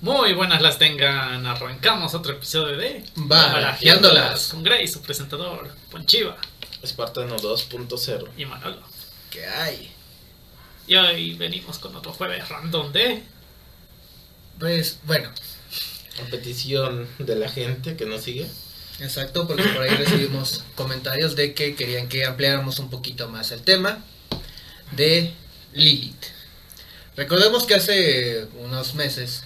Muy buenas las tengan. Arrancamos otro episodio de Barajeándolas. con Grace, su presentador, Ponchiva Espartano 2.0. y Manolo. ¿Qué hay? Y hoy venimos con otro jueves random de. Pues bueno, A petición de la gente que nos sigue. exacto, porque por ahí recibimos comentarios de que querían que ampliáramos un poquito más el tema de Lilith. Recordemos que hace unos meses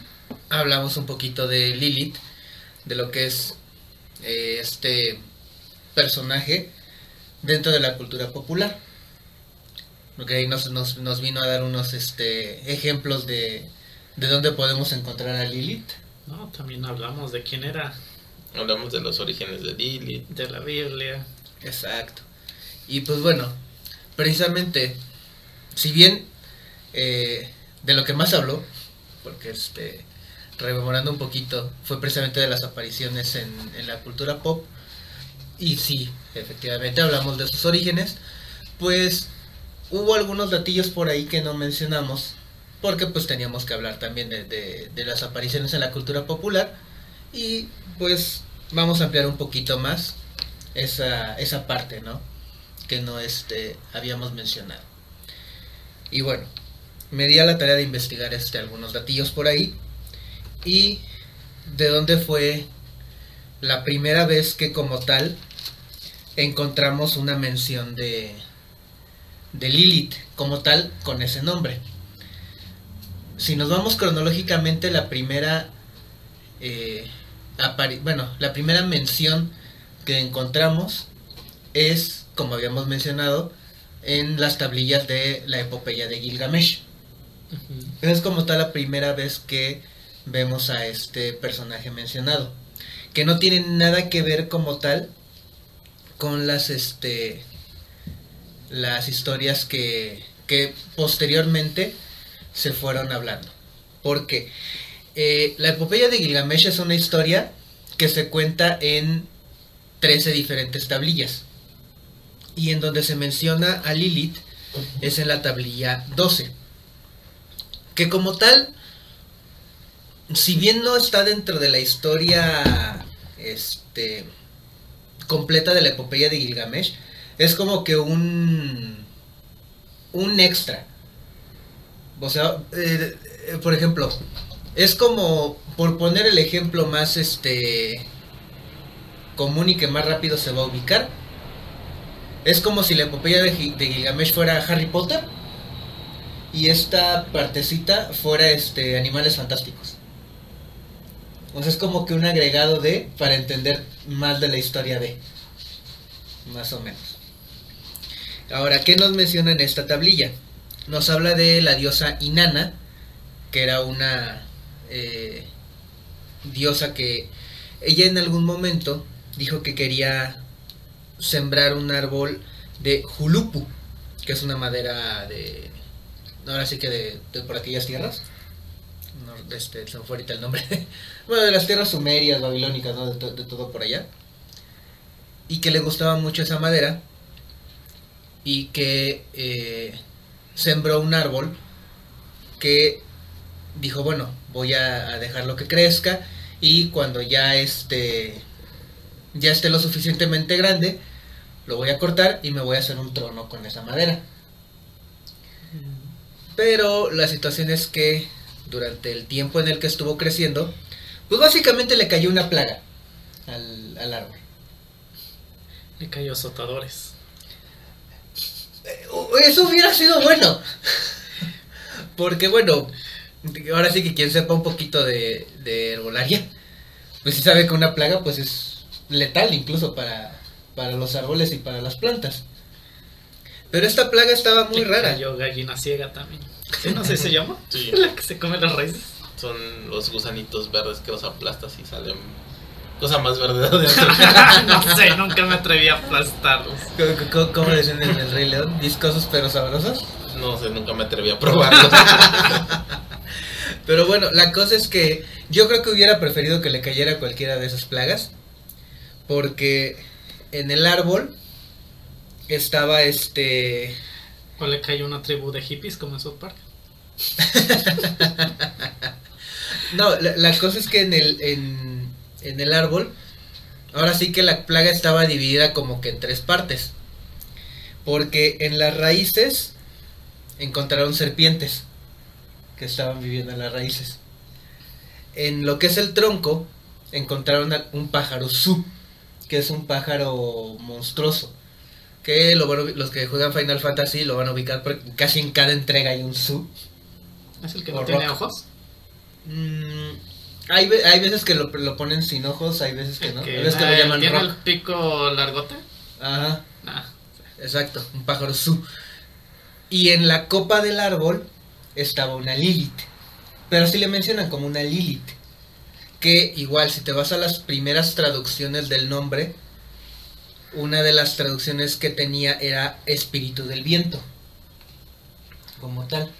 hablamos un poquito de Lilith, de lo que es eh, este personaje dentro de la cultura popular. Porque ahí nos, nos, nos vino a dar unos este, ejemplos de, de dónde podemos encontrar a Lilith. No, también hablamos de quién era, Hablamos de los orígenes de Lilith. de la Biblia. Exacto. Y pues bueno, precisamente, si bien eh, de lo que más habló, porque este, rememorando un poquito, fue precisamente de las apariciones en, la cultura pop, y sí, efectivamente hablamos de sus orígenes, pues hubo algunos datillos por ahí que no mencionamos, porque pues teníamos que hablar también de las apariciones en la cultura popular, y pues vamos a ampliar un poquito más esa, esa parte, ¿no? Que no este, habíamos mencionado. Y bueno, me di a la tarea de investigar este, algunos datillos por ahí. Y de dónde fue la primera vez que como tal encontramos una mención de, de Lilith como tal con ese nombre. Si nos vamos cronológicamente, la primera, eh, bueno, la primera mención que encontramos es, como habíamos mencionado, en las tablillas de la epopeya de Gilgamesh. Es como tal la primera vez que vemos a este personaje mencionado. Que no tiene nada que ver como tal con las este las historias que, que posteriormente se fueron hablando. Porque eh, la epopeya de Gilgamesh es una historia que se cuenta en 13 diferentes tablillas. Y en donde se menciona a Lilith es en la tablilla 12. Que como tal, si bien no está dentro de la historia este completa de la epopeya de Gilgamesh, es como que un un extra. O sea, eh, eh, por ejemplo, es como por poner el ejemplo más este común y que más rápido se va a ubicar. Es como si la epopeya de, de Gilgamesh fuera Harry Potter y esta partecita fuera este Animales Fantásticos. O sea, es como que un agregado de para entender más de la historia de más o menos. Ahora, ¿qué nos menciona en esta tablilla? Nos habla de la diosa Inanna, que era una eh, diosa que ella en algún momento dijo que quería sembrar un árbol de julupu, que es una madera de... Ahora sí que de, de por aquellas tierras. Este, se fue ahorita el nombre. bueno, de las tierras sumerias, babilónicas, ¿no? de, to- de todo por allá. Y que le gustaba mucho esa madera. Y que eh, sembró un árbol que dijo, bueno, voy a, a dejarlo que crezca. Y cuando ya este ya esté lo suficientemente grande, lo voy a cortar y me voy a hacer un trono con esa madera. Pero la situación es que durante el tiempo en el que estuvo creciendo, pues básicamente le cayó una plaga al, al árbol. Le cayó azotadores. Eh, Eso hubiera sido bueno. Porque bueno, ahora sí que quien sepa un poquito de, de herbolaria, pues sí sabe que una plaga pues es letal incluso para, para los árboles y para las plantas. Pero esta plaga estaba muy Le rara. cayó gallina ciega también. ¿Sí, no sé si se llama? Sí. La que se come las raíces. Son los gusanitos verdes que los aplastas y salen cosa más verde de adentro. no sé, nunca me atreví a aplastarlos. ¿Cómo, cómo- cómo le dicen en el Rey León? ¿Viscosos pero sabrosos? No sé, nunca me atreví a probarlos. Pero bueno, la cosa es que yo creo que hubiera preferido que le cayera cualquiera de esas plagas. Porque en el árbol estaba este. O le cayó una tribu de hippies como en South. No, la, cosa es que en el, en, en el árbol, ahora sí que la plaga estaba dividida como que en tres partes. Porque en las raíces encontraron serpientes que estaban viviendo en las raíces. En lo que es el tronco, encontraron un pájaro su, que es un pájaro monstruoso. Que lo los que juegan Final Fantasy lo van a ubicar porque casi en cada entrega hay un su. ¿Es el que no tiene rock. ojos? Mm, hay, ve- hay veces que lo, lo ponen sin ojos, hay veces que no. que, Hay veces que ah, lo llaman ¿Tiene rock. el pico largote? Ajá, Ah, exacto, un pájaro su. Y en la copa del árbol estaba una Lilith. Pero sí le mencionan como una Lilith. Que igual, si te vas a las primeras traducciones del nombre, una de las traducciones que tenía era espíritu del viento. Como tal.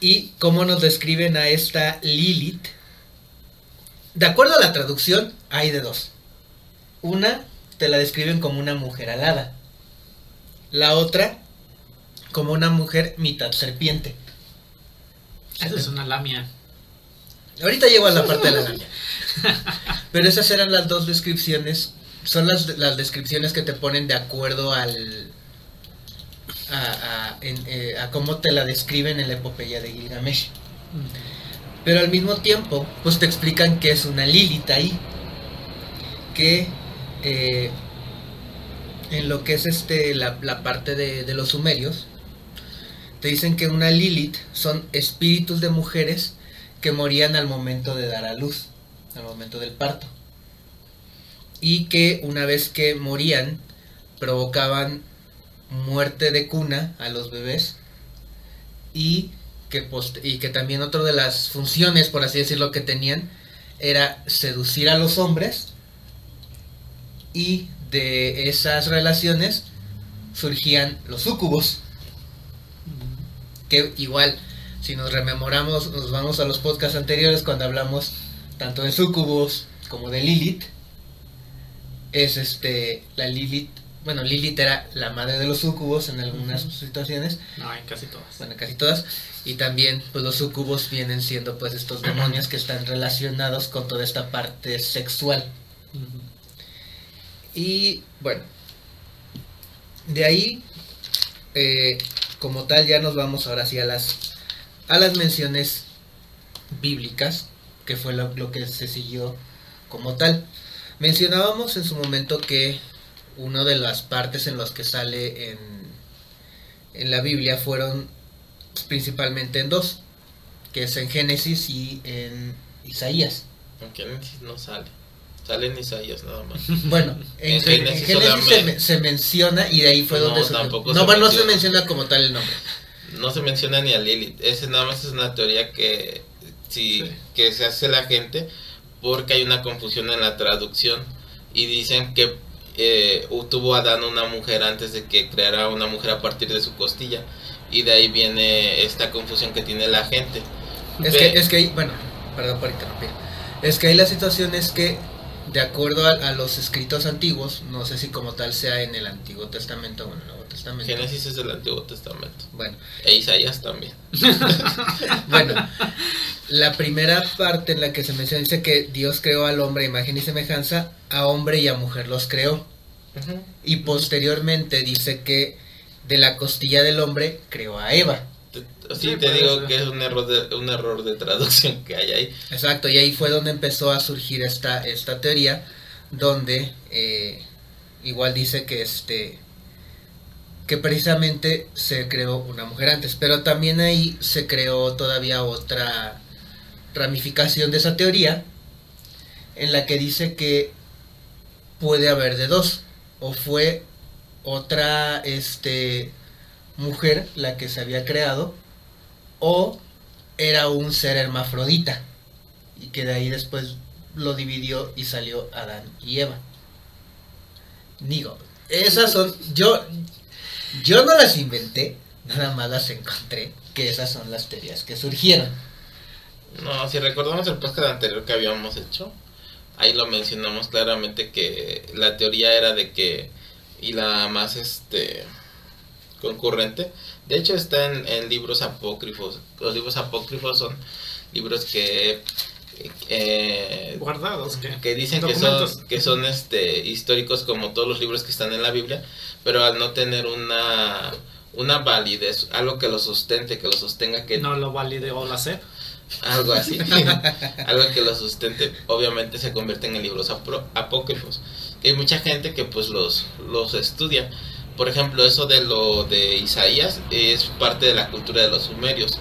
Y cómo nos describen a esta Lilith. De acuerdo a la traducción, hay de dos. Una te la describen como una mujer alada. La otra como una mujer mitad serpiente. esa es una lamia. Ahorita llego a la parte de la lamia. Pero esas eran las dos descripciones. Son las, las descripciones que te ponen de acuerdo al. A, a, en- eh, a cómo te la describen en la epopeya de Gilgamesh. Pero al mismo tiempo, pues te explican que es una Lilith ahí. Que eh, en lo que es este la, la parte de, de los sumerios, te dicen que una Lilith son espíritus de mujeres que morían al momento de dar a luz, al momento del parto. Y que una vez que morían, provocaban muerte de cuna a los bebés y que, y que también otra de las funciones, por así decirlo, que tenían era seducir a los hombres y de esas relaciones surgían los súcubos, que igual, si nos rememoramos, nos vamos a los podcasts anteriores cuando hablamos tanto de súcubos como de Lilith, es este, la Lilith, bueno, Lilith era la madre de los súcubos en algunas situaciones, No, en casi todas. bueno, casi todas. Y también, pues los sucubos vienen siendo pues estos demonios que están relacionados con toda esta parte sexual. Y bueno, de ahí, eh, como tal, ya nos vamos ahora sí a las, a las menciones bíblicas, que fue lo, lo que se siguió como tal. Mencionábamos en su momento que una de las partes en las que sale en, en la Biblia fueron principalmente en dos, que es en Génesis y en Isaías. Aunque Génesis no sale. Sale en Isaías nada más. Bueno, en, En en Génesis se, se menciona y de ahí fue No, donde surgió. tampoco No, se bueno, no se menciona. menciona como tal el nombre. No se menciona ni a Lilith. Ese nada más es una teoría que, Sí. que se hace la gente porque hay una confusión en la traducción. Y dicen que eh, tuvo Adán una mujer antes de que creara una mujer a partir de su costilla. Y de ahí viene esta confusión que tiene la gente. Es Ve- que, es que ahí, bueno, perdón por interrumpir. Es que ahí la situación es que, de acuerdo a, a los escritos antiguos, no sé si como tal sea en el Antiguo Testamento o en el Nuevo Testamento. Génesis es del Antiguo Testamento. Bueno, E Isaías también. bueno, la primera parte en la que se menciona dice que Dios creó al hombre imagen y semejanza, a hombre y a mujer los creó. Y posteriormente dice que de la costilla del hombre creó a Eva. Sí, Sí, te digo que es un error de, un error de traducción que hay ahí. Exacto, y ahí fue donde empezó a surgir esta, esta teoría, donde eh, igual dice que este que precisamente se creó una mujer antes, pero también ahí se creó todavía otra ramificación de esa teoría, en la que dice que puede haber de dos, o fue otra este mujer la que se había creado, o era un ser hermafrodita y que de ahí después lo dividió y salió Adán y Eva. Digo, esas son yo yo no las inventé, nada más las encontré, que esas son las teorías que surgieron. No, si recordamos el podcast anterior que habíamos hecho, ahí lo mencionamos claramente que la teoría era de que, y la más este concurrente, de hecho está en, en libros apócrifos. Los libros apócrifos son libros que eh, Guardados, ¿qué? que dicen que son que son este históricos como todos los libros que están en la Biblia, pero al no tener una una validez, algo que lo sustente, que lo sostenga, que No lo validó la SEP. algo así, algo que lo sustente, obviamente se convierten en libros apócrifos. Y hay mucha gente que pues los, los estudia. Por ejemplo, eso de lo de Isaías es parte de la cultura de los sumerios.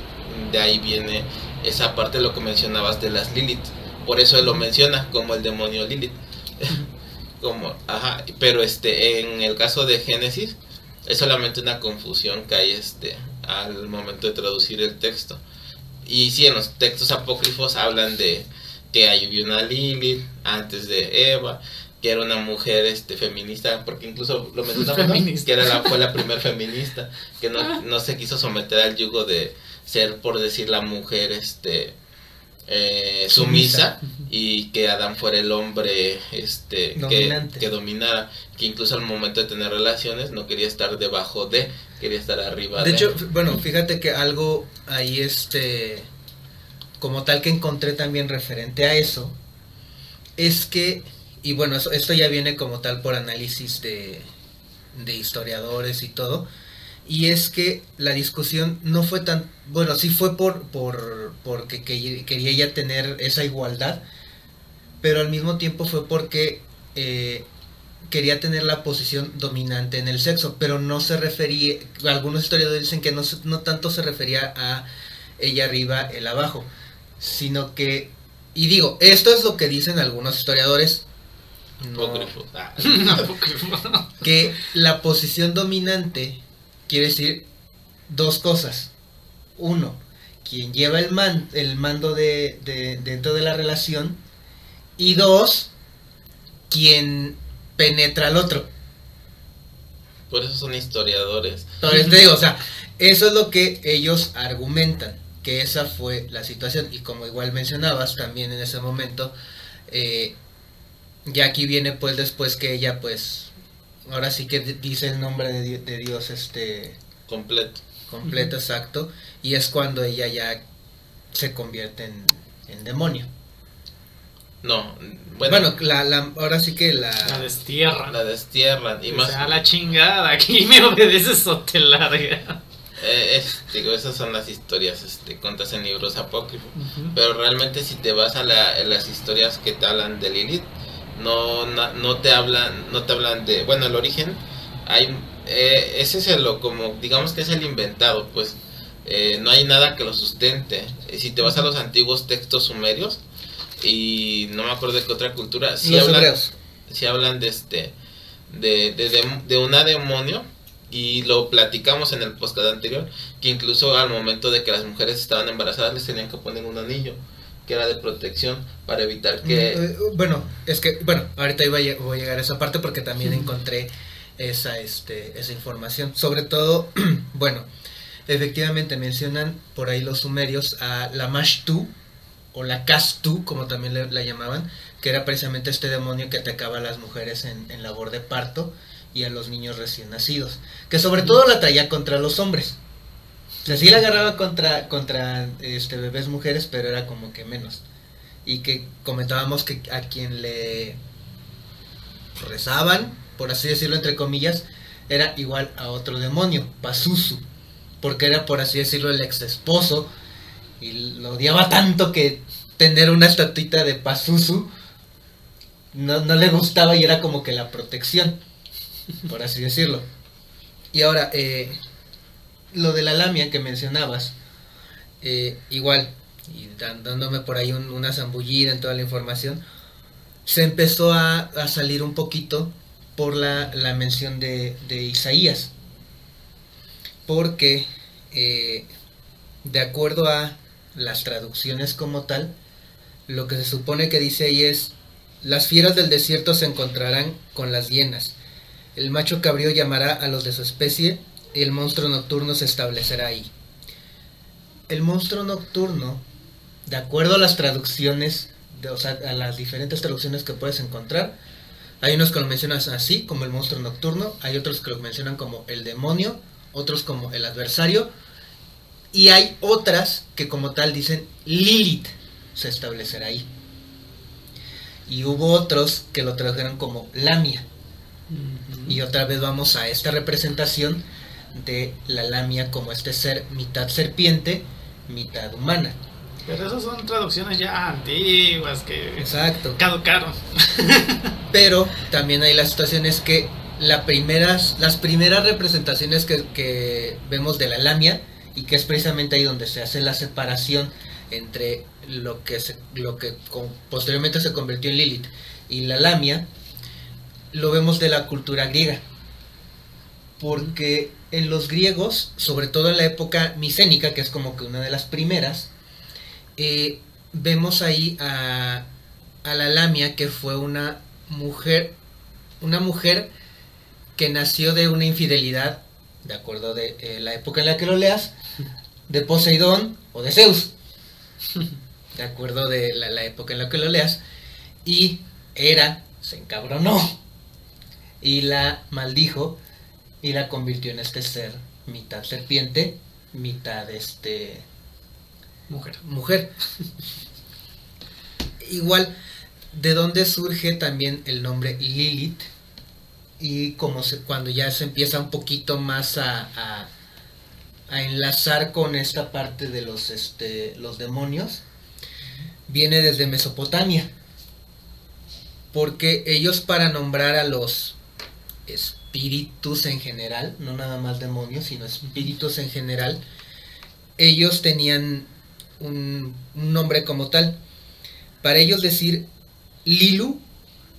De ahí viene esa parte de lo que mencionabas de las Lilith. Por eso él lo menciona como el demonio Lilith. como, ajá, pero este en el caso de Génesis es solamente una confusión que hay este al momento de traducir el texto. Y sí, en los textos apócrifos hablan de que hay una Lilith antes de Eva, que era una mujer este feminista, porque incluso lo mencionaba, ¿no? Que era la, fue la primer feminista, que no, no se quiso someter al yugo de ser, por decir, la mujer este eh, sumisa, y que Adán fuera el hombre este que, que dominara, que incluso al momento de tener relaciones no quería estar debajo de, quería estar arriba De hecho, f- bueno, fíjate que algo ahí este como tal que encontré también referente a eso es que y bueno, eso- esto ya viene como tal por análisis de de historiadores y todo y es que la discusión no fue tan bueno, sí fue por por porque que- quería ella tener esa igualdad, pero al mismo tiempo fue porque eh, quería tener la posición dominante en el sexo, pero no se refería, algunos historiadores dicen que no, no tanto se refería a ella arriba, él abajo, sino que, y digo, esto es lo que dicen algunos historiadores, no-. Ah. que la posición dominante quiere decir dos cosas. Uno, quien lleva el, man, el mando de, de- dentro de la relación. Y dos, quien penetra al otro. Por eso son historiadores. Entonces te digo, o sea, eso es lo que ellos argumentan, que esa fue la situación. Y como igual mencionabas también en ese momento, eh, ya aquí viene pues después que ella pues, ahora sí que dice el nombre de, de Dios este Completo. completo, exacto, y es cuando ella ya se convierte en, en demonio. No, bueno, Bueno, la, la- ahora sí que la... La destierran. la destierran. Y O más, sea, la chingada, aquí me obedeces o te larga. eh, es- digo, esas son las historias este, contas en libros apócrifos. Pero realmente si te vas a, la- a las historias que te hablan de Lilith, no, no te hablan, no te hablan de, bueno, el origen, hay, eh, ese es el, lo- como, digamos que es el inventado, pues, eh, no hay nada que lo sustente. Si te vas a los antiguos textos sumerios, y no me acuerdo de qué otra cultura, sí los hablan, hebreos. si hablan de este de, de, de, de una demonio y lo platicamos en el podcast anterior que incluso al momento de que las mujeres estaban embarazadas les tenían que poner un anillo que era de protección para evitar que Mm, eh, bueno, es que, bueno, ahorita iba a voy a llegar a esa parte porque también encontré esa, este, esa información. Sobre todo, bueno, efectivamente mencionan por ahí los sumerios a la Mashtu o la Kastu, como también le- la llamaban, que era precisamente este demonio que atacaba a las mujeres en, en labor de parto y a los niños recién nacidos. Que sobre todo la traía contra los hombres. Sea, sí la agarraba contra, contra este, bebés mujeres, pero era como que menos y que comentábamos que a quien le rezaban, por así decirlo entre comillas, era igual a otro demonio, Pazuzu, porque era por así decirlo el ex esposo y lo odiaba tanto que tener una estatuita de Pazuzu no, no le gustaba y era como que la protección, por así decirlo. Y ahora, eh, lo de la lamia que mencionabas, eh, igual, y dándome por ahí un- una zambullida en toda la información, se empezó a, a salir un poquito por la, la mención de, de Isaías. Porque, eh, de acuerdo a las traducciones como tal, lo que se supone que dice ahí es, las fieras del desierto se encontrarán con las hienas. El macho cabrío llamará a los de su especie y el monstruo nocturno se establecerá ahí. El monstruo nocturno, de acuerdo a las traducciones, de, o sea, a las diferentes traducciones que puedes encontrar, hay unos que lo mencionan así, como el monstruo nocturno, hay otros que lo mencionan como el demonio, otros como el adversario, Y hay otras que como tal dicen Lilith se establecerá ahí. Y hubo otros que lo trajeron como Lamia. Y otra vez vamos a esta representación de la Lamia como este ser mitad serpiente, mitad humana. Pero esas son traducciones ya antiguas que Exacto. caducaron. Pero también hay las situaciones que la primeras, las primeras representaciones que, que vemos de la Lamia, y que es precisamente ahí donde se hace la separación entre lo que, se- lo que con- posteriormente se convirtió en Lilith y la Lamia, lo vemos de la cultura griega. Porque en los griegos, sobre todo en la época micénica, que es como que una de las primeras, eh, vemos ahí a, la Lamia que fue una mujer, una mujer que nació de una infidelidad, de acuerdo de eh, la época en la que lo leas, de Poseidón o de Zeus, de acuerdo de la, época en la que lo leas, y Hera se encabronó y la maldijo y la convirtió en este ser mitad serpiente, mitad este Mujer. mujer. Igual, ¿de dónde surge también el nombre Lilith? Y como se, cuando ya se empieza un poquito más a, a, a enlazar con esta parte de los, este, los demonios, viene desde Mesopotamia. Porque ellos para nombrar a los espíritus en general, no nada más demonios, sino espíritus en general, ellos tenían un, un nombre como tal. Para ellos decir Lilu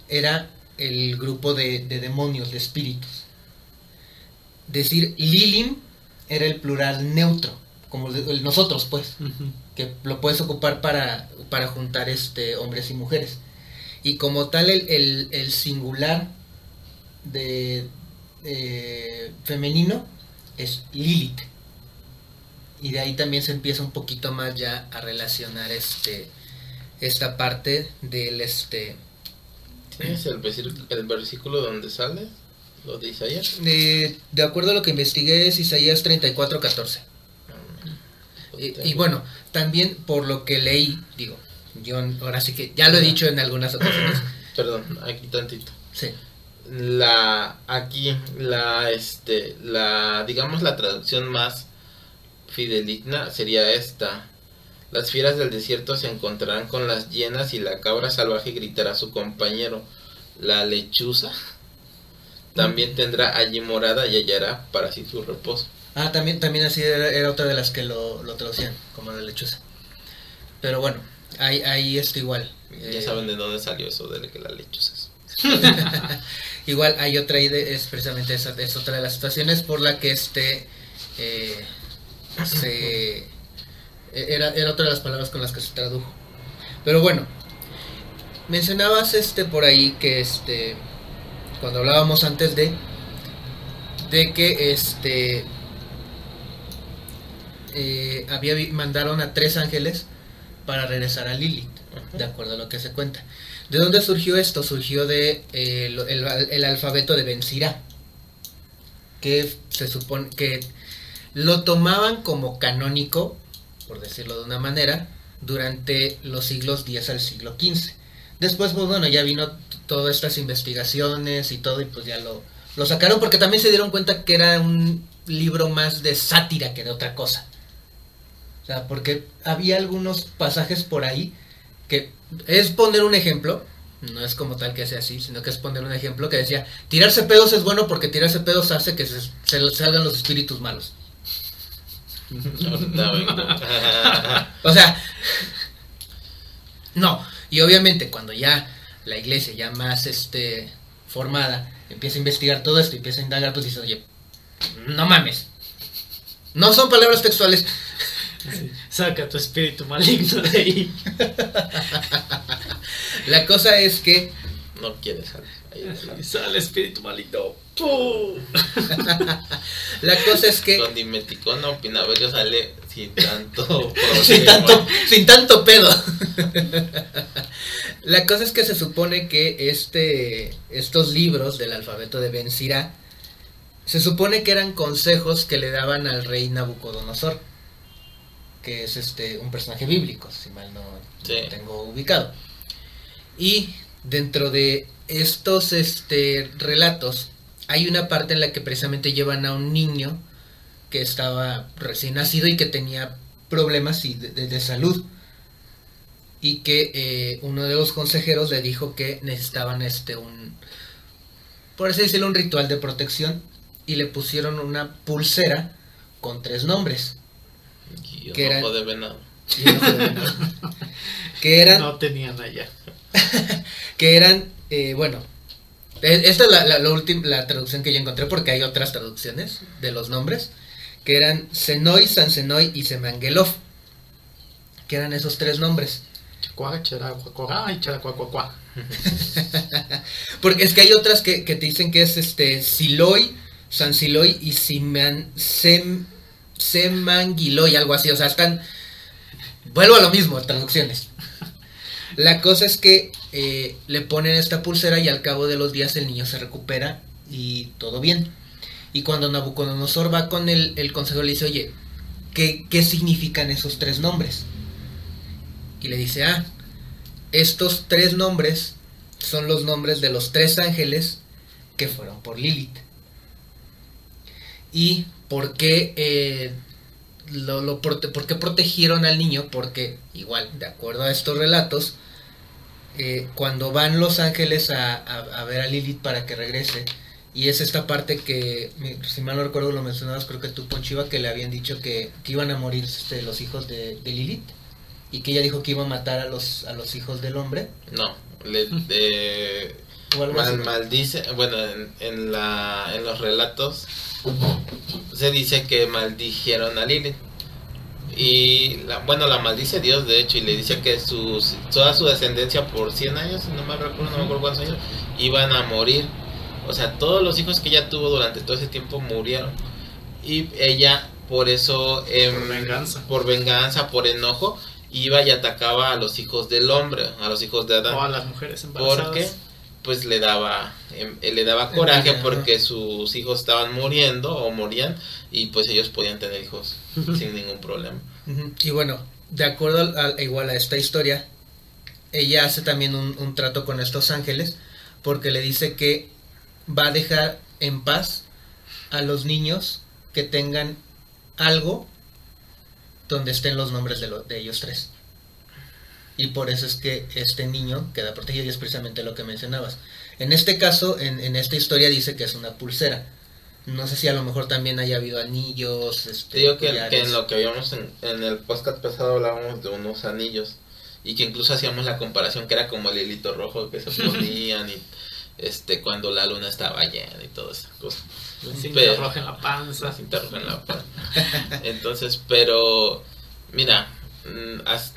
era el grupo de, de demonios, de espíritus. Decir Lilim era el plural neutro, como el nosotros, pues, que lo puedes ocupar para, para juntar este, hombres y mujeres. Y como tal, el, el- el singular de eh, femenino es Lilith. Y de ahí también se empieza un poquito más ya a relacionar este esta parte del este ¿Tienes el, versículo- el versículo donde sale? Lo de Isaías. de, de acuerdo a lo que investigué es Isaías 34:14. Y, y bueno, también por lo que leí, digo, yo ahora sí que ya lo he dicho en algunas ocasiones. Perdón, aquí tantito. Sí. La aquí la este la digamos la traducción más fideligna sería esta. Las fieras del desierto se encontrarán con las hienas y la cabra salvaje gritará a su compañero. La lechuza también tendrá allí morada y hallará para sí su reposo. Ah, también, también así era, era otra de las que lo, lo traducían, como la lechuza. Pero bueno, ahí, ahí está igual. Ya Eh, saben de dónde salió eso de que la lechuza es. Igual hay otra idea, es precisamente esa, es otra de las situaciones por la que este eh, se era, era otra de las palabras con las que se tradujo. Pero bueno, mencionabas este por ahí que este cuando hablábamos antes de de que este eh, había mandaron a tres ángeles para regresar a Lilith, de acuerdo a lo que se cuenta. ¿De dónde surgió esto? Surgió de eh, el, alfabeto de Ben que se supone que lo tomaban como canónico, por decirlo de una manera, durante los siglos X al siglo XV. Después, pues bueno, ya vino todas estas investigaciones y todo, y pues ya lo, lo sacaron porque también se dieron cuenta que era un libro más de sátira que de otra cosa. O sea, porque había algunos pasajes por ahí que es poner un ejemplo, no es como tal que sea así, sino que es poner un ejemplo que decía, tirarse pedos es bueno porque tirarse pedos hace que se, se salgan los espíritus malos. O sea, no, y obviamente cuando ya la iglesia ya más este formada empieza a investigar todo esto y empieza a indagar, pues dices, oye, no mames. No son palabras textuales. Saca tu espíritu maligno de ahí. La cosa es que no quieres salir. Ahí. Sale espíritu maligno. ¡Pum! la cosa es que Con dimeticona o pinaverio sale sin tanto sin tanto, sin tanto pedo. La cosa es que se supone que este, estos libros del alfabeto de Ben Sirá se supone que eran consejos que le daban al rey Nabucodonosor. Que es este un personaje bíblico, si mal no, tengo ubicado. Y dentro de estos este, relatos hay una parte en la que precisamente llevan a un niño que estaba recién nacido y que tenía problemas y de, de- de salud. Y que eh, uno de los consejeros le dijo que necesitaban este un por así decirlo un ritual de protección. Y le pusieron una pulsera con tres nombres Y Que un era- ojo de venado. Y un ojo de venado. que eran No tenían allá. que eran, eh, bueno, e- esta es la, la, la última, la traducción que yo encontré porque hay otras traducciones de los nombres, que eran Senoi, Sansenoi y Semangelov, que eran esos tres nombres. Porque es que hay otras que, que te dicen que es este Siloi, San Siloi y Siman, Sem, Semanguiloy, algo así, o sea, están... Vuelvo a lo mismo, traducciones. La cosa es que eh, le ponen esta pulsera y al cabo de los días el niño se recupera y todo bien. Y cuando Nabucodonosor va con el, consejero le dice, oye, ¿qué, ¿qué significan esos tres nombres? Y le dice, ah, estos tres nombres son los nombres de los tres ángeles que fueron por Lilith. ¿Y por qué, eh, lo, lo prote- por qué protegieron al niño? Porque, igual, de acuerdo a estos relatos, eh, cuando van los ángeles a, a- a ver a Lilith para que regrese, y es esta parte que, si mal no recuerdo, lo mencionabas, creo que tú, Ponchiva, que le habían dicho que, que iban a morir este, los hijos de, de Lilith, y que ella dijo que iba a matar a los, a los hijos del hombre. No, le, eh, mal- maldice, bueno, en, en, la, en los relatos se dice que maldijeron a Lilith. Y la, bueno, la maldice Dios, de hecho, y le dice que sus, toda su descendencia por 100 años, no me recuerdo, no me acuerdo cuántos años, iban a morir. O sea, todos los hijos que ella tuvo durante todo ese tiempo murieron. Y ella, por eso, em, Por venganza. por venganza, por enojo, iba y atacaba a los hijos del hombre, a los hijos de Adán O a las mujeres embarazadas. porque pues le daba em, eh, le daba coraje porque sus hijos estaban muriendo o morían y pues ellos podían tener hijos sin ningún problema. Y bueno, de acuerdo al- al- igual a esta historia, ella hace también un, un trato con estos ángeles porque le dice que va a dejar en paz a los niños que tengan algo donde estén los nombres de, lo- de ellos tres. Y por eso es que este niño queda protegido y es precisamente lo que mencionabas. En este caso, en, en esta historia dice que es una pulsera. No sé si a lo mejor también haya habido anillos. Este, te digo que, en lo que habíamos en, en el podcast pasado hablábamos de unos anillos y que incluso hacíamos la comparación que era como el hilito rojo que se ponían y este cuando la luna estaba llena y todas esas cosas La cinta Pero- roja en la panza. la cinta roja en la pan. Entonces, pero mira, mm, as-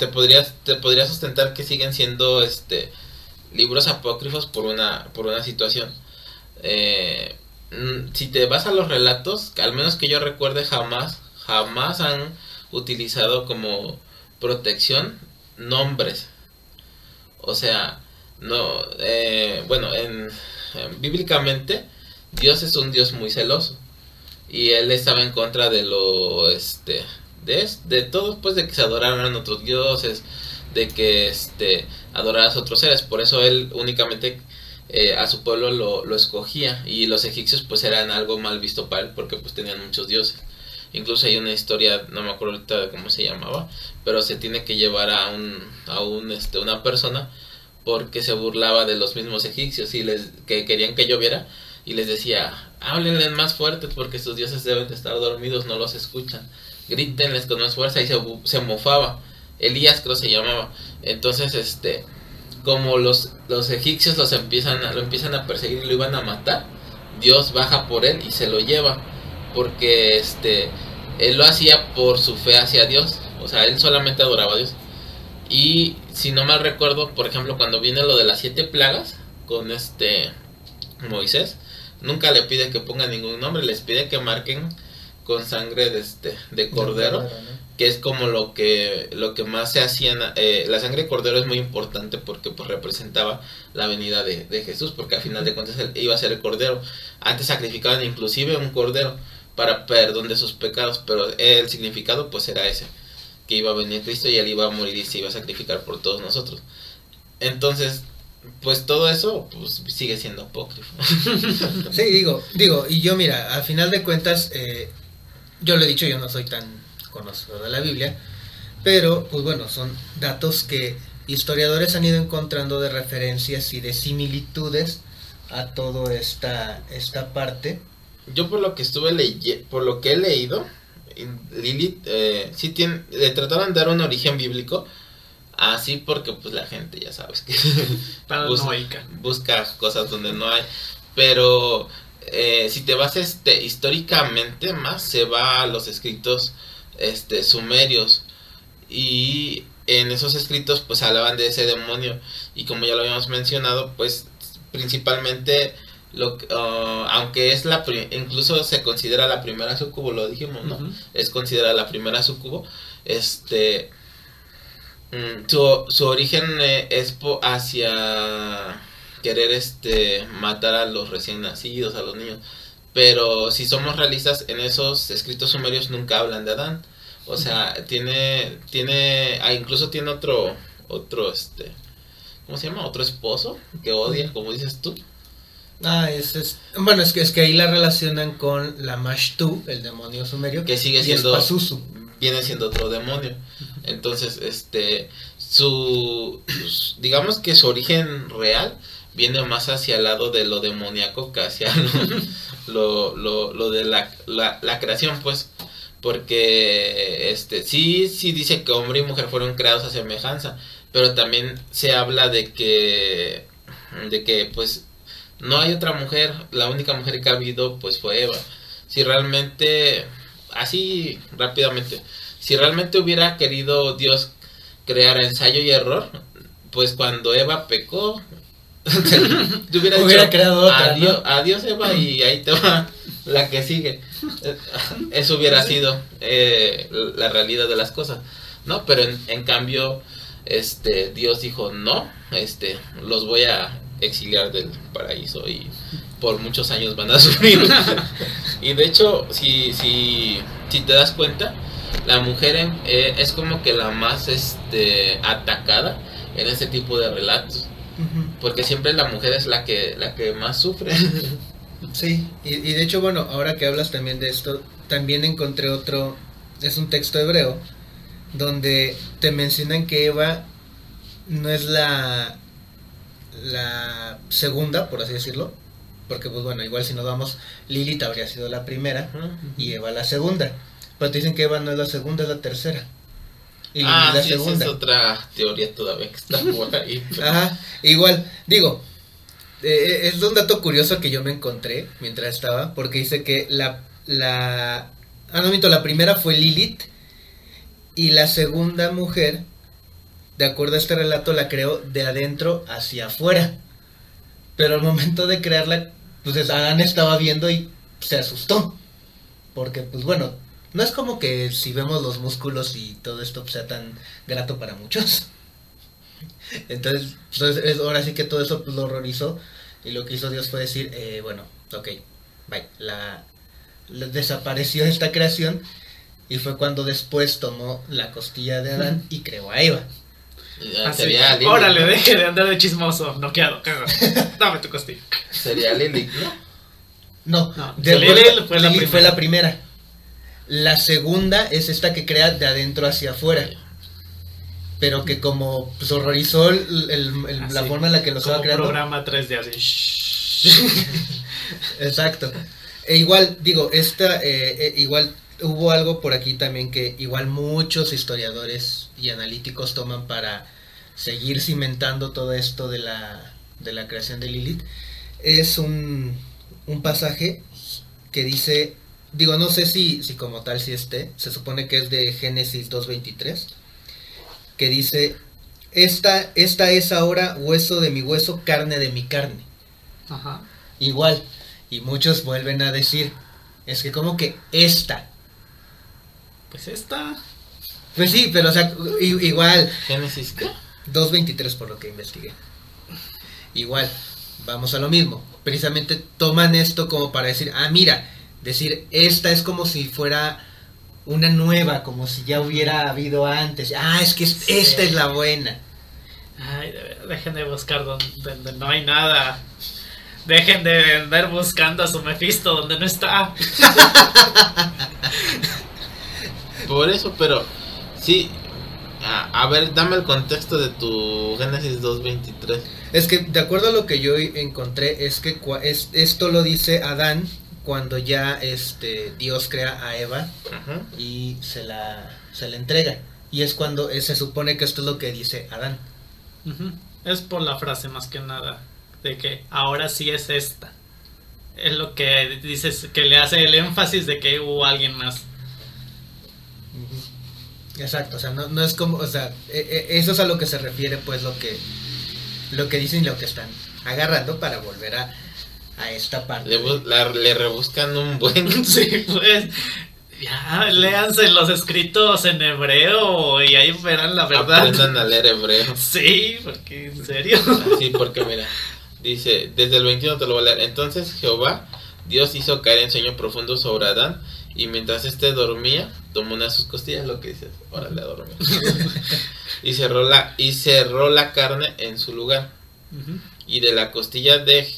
te podrías te podría sustentar que siguen siendo este libros apócrifos por una por una situación. Eh, si te vas a los relatos, al menos que yo recuerde jamás jamás han utilizado como protección nombres. O sea, no eh, bueno, en, en- bíblicamente Dios es un Dios muy celoso y él estaba en contra de lo este de, es- de todo pues de que se adoraran otros dioses de que este adoraras otros seres. Por eso él únicamente eh, a su pueblo lo, escogía. Y los egipcios pues eran algo mal visto para él porque pues tenían muchos dioses. Incluso hay una historia no me acuerdo ahorita de cómo se llamaba pero se tiene que llevar a un a un este una persona porque se burlaba de los mismos egipcios y les que querían que lloviera y les decía, háblenles más fuertes porque sus dioses deben de estar dormidos, no los escuchan. Grítenles con más fuerza y se, se mofaba. Elías creo se llamaba. Entonces, este, como los, los egipcios los empiezan a, lo empiezan a perseguir y lo iban a matar, Dios baja por él y se lo lleva. Porque este, él lo hacía por su fe hacia Dios. O sea, él solamente adoraba a Dios. Y si no mal recuerdo, por ejemplo, cuando viene lo de las siete plagas con este Moisés, nunca le pide que ponga ningún nombre, les pide que marquen con sangre de este de cordero, ¿no? que es como lo que lo que más se hacía eh, la sangre de cordero es muy importante porque pues representaba la venida de, de Jesús porque al final de cuentas él iba a ser el cordero antes sacrificaban inclusive un cordero para perdón de sus pecados pero el significado pues era ese que iba a venir Cristo y él iba a morir y se iba a sacrificar por todos nosotros. Entonces, pues todo eso pues, sigue siendo apócrifo. Sí, digo, digo, y yo mira, al final de cuentas, eh, yo lo he dicho, yo no soy tan conocedor de la Biblia, pero pues bueno, son datos que historiadores han ido encontrando de referencias y de similitudes a toda esta, esta parte. Yo por lo que estuve leyendo, por lo que he leído, Lilith eh, sí tiene, le trataron de dar un origen bíblico, así porque pues la gente ya sabes que Paranoica. busca cosas donde no hay, pero eh, si te vas este históricamente más se va a los escritos este sumerios. Y en esos escritos pues hablaban de ese demonio. Y como ya lo habíamos mencionado pues principalmente lo que- aunque es la incluso se considera la primera sucubo lo dijimos no es considerada la primera sucubo. Este mm, su, su origen eh, es hacia querer este matar a los recién nacidos a los niños. Pero si somos realistas en esos escritos sumerios nunca hablan de Adán. O sea tiene tiene ah, incluso tiene otro otro este ¿cómo se llama? otro esposo que odia como dices tú. Ah, es, es- bueno, es que, es que ahí la relacionan con la Mashtu, el demonio sumerio, que sigue siendo viene siendo otro demonio. Entonces, este, su, digamos que su origen real viene más hacia el lado de lo demoníaco que hacia lo, lo, lo, de la, la, la creación, pues, porque, este, sí, sí dice que hombre y mujer fueron creados a semejanza, pero también se habla de que, de que, pues, no hay otra mujer, la única mujer que ha habido, pues, fue Eva. Si realmente, así rápidamente, si realmente hubiera querido Dios crear ensayo y error, pues cuando Eva pecó, hubiera, Hubiera dicho, creado otra, adiós, ¿no? adiós Eva y ahí te va la que sigue. Eso hubiera sido eh, la realidad de las cosas, ¿no? Pero en, en cambio, este Dios dijo no, este los voy a exiliar del paraíso y por muchos años van a sufrir. y de hecho, si, si, si te das cuenta, la mujer en- eh, es como que la más este, atacada en este tipo de relatos. Porque siempre la mujer es la que, la que más sufre. Sí, y, y de hecho, bueno, ahora que hablas también de esto, también encontré otro, es un texto hebreo, donde te mencionan que Eva no es la, la segunda, por así decirlo, porque pues bueno, igual si nos vamos, Lilith habría sido la primera y Eva la segunda, pero te dicen que Eva no es la segunda, es la tercera. Y ah, la sí, esa segunda. es otra teoría todavía que está por ahí. Ajá, igual, digo, eh, es un dato curioso que yo me encontré mientras estaba, porque dice que la, la, ah, no miento, la primera fue Lilith y la segunda mujer, de acuerdo a este relato, la creó de adentro hacia afuera. Pero al momento de crearla, pues Adán estaba viendo y se asustó. Porque, pues bueno, no es como que si vemos los músculos y todo esto sea tan grato para muchos. Entonces, pues, es- ahora sí que todo eso pues, lo horrorizó. Y lo que hizo Dios fue decir, eh, bueno, ok, bye. La, la- desapareció esta creación. Y fue cuando después tomó la costilla de Adán y creó a Eva. Así, sería Lilith, Órale, ¿no? deje de andar de chismoso, noqueado, caga. Dame tu costilla. Sería Lilith, ¿no? No, No, de Lilith acuerdo- fue la Lilith fue la primera. La segunda es esta que crea de adentro hacia afuera. Pero que como pues, horrorizó el- el- el- la forma en la que lo estaba creando. programa 3D así. Exacto. E igual, digo, esta, eh, eh, igual hubo algo por aquí también que igual muchos historiadores y analíticos toman para seguir cimentando todo esto de la, de la creación de Lilith. Es un, un pasaje que dice, digo, no sé si, si como tal si esté, se supone que es de Génesis 2.23, que dice, esta, esta es ahora hueso de mi hueso, carne de mi carne. Ajá. Igual. Y muchos vuelven a decir, es que como que esta. Pues esta. Pues sí, pero o sea, igual, Génesis, ¿qué? 2.23 por lo que investigué. Igual, vamos a lo mismo. Precisamente toman esto como para decir, ah, mira, decir, esta es como si fuera una nueva, como si ya hubiera habido antes. Ah, es que es- Sí. esta es la buena. Ay, dejen de buscar donde, donde no hay nada. Dejen de andar buscando a su Mephisto donde no está. Por eso, pero sí. A, a ver, dame el contexto de tu Génesis 2.23. Es que de acuerdo a lo que yo encontré, es que cua- es, esto lo dice Adán cuando ya este Dios crea a Eva Ajá. y se la, se la entrega. Y es cuando eh, se supone que esto es lo que dice Adán. Es por la frase más que nada. De que ahora sí es esta. Es lo que dices, que le hace el énfasis de que hubo alguien más. Exacto, o sea, no, no es como, o sea, e- e- eso es a lo que se refiere, pues, lo que, lo que dicen y lo que están agarrando para volver a, a esta parte. Le, bu- la- le rebuscan un buen. Sí, pues. Ya, léanse los escritos en hebreo y ahí verán la verdad. Aprendan a leer hebreo. Sí, porque en serio. Así, porque mira, dice, desde el 21 te lo voy a leer. Entonces Jehová, Dios hizo caer en sueño profundo sobre Adán, y mientras éste dormía, tomó una de sus costillas, lo que dices, órale a dormir. y, cerró la, y cerró la carne en su lugar. Y de la costilla de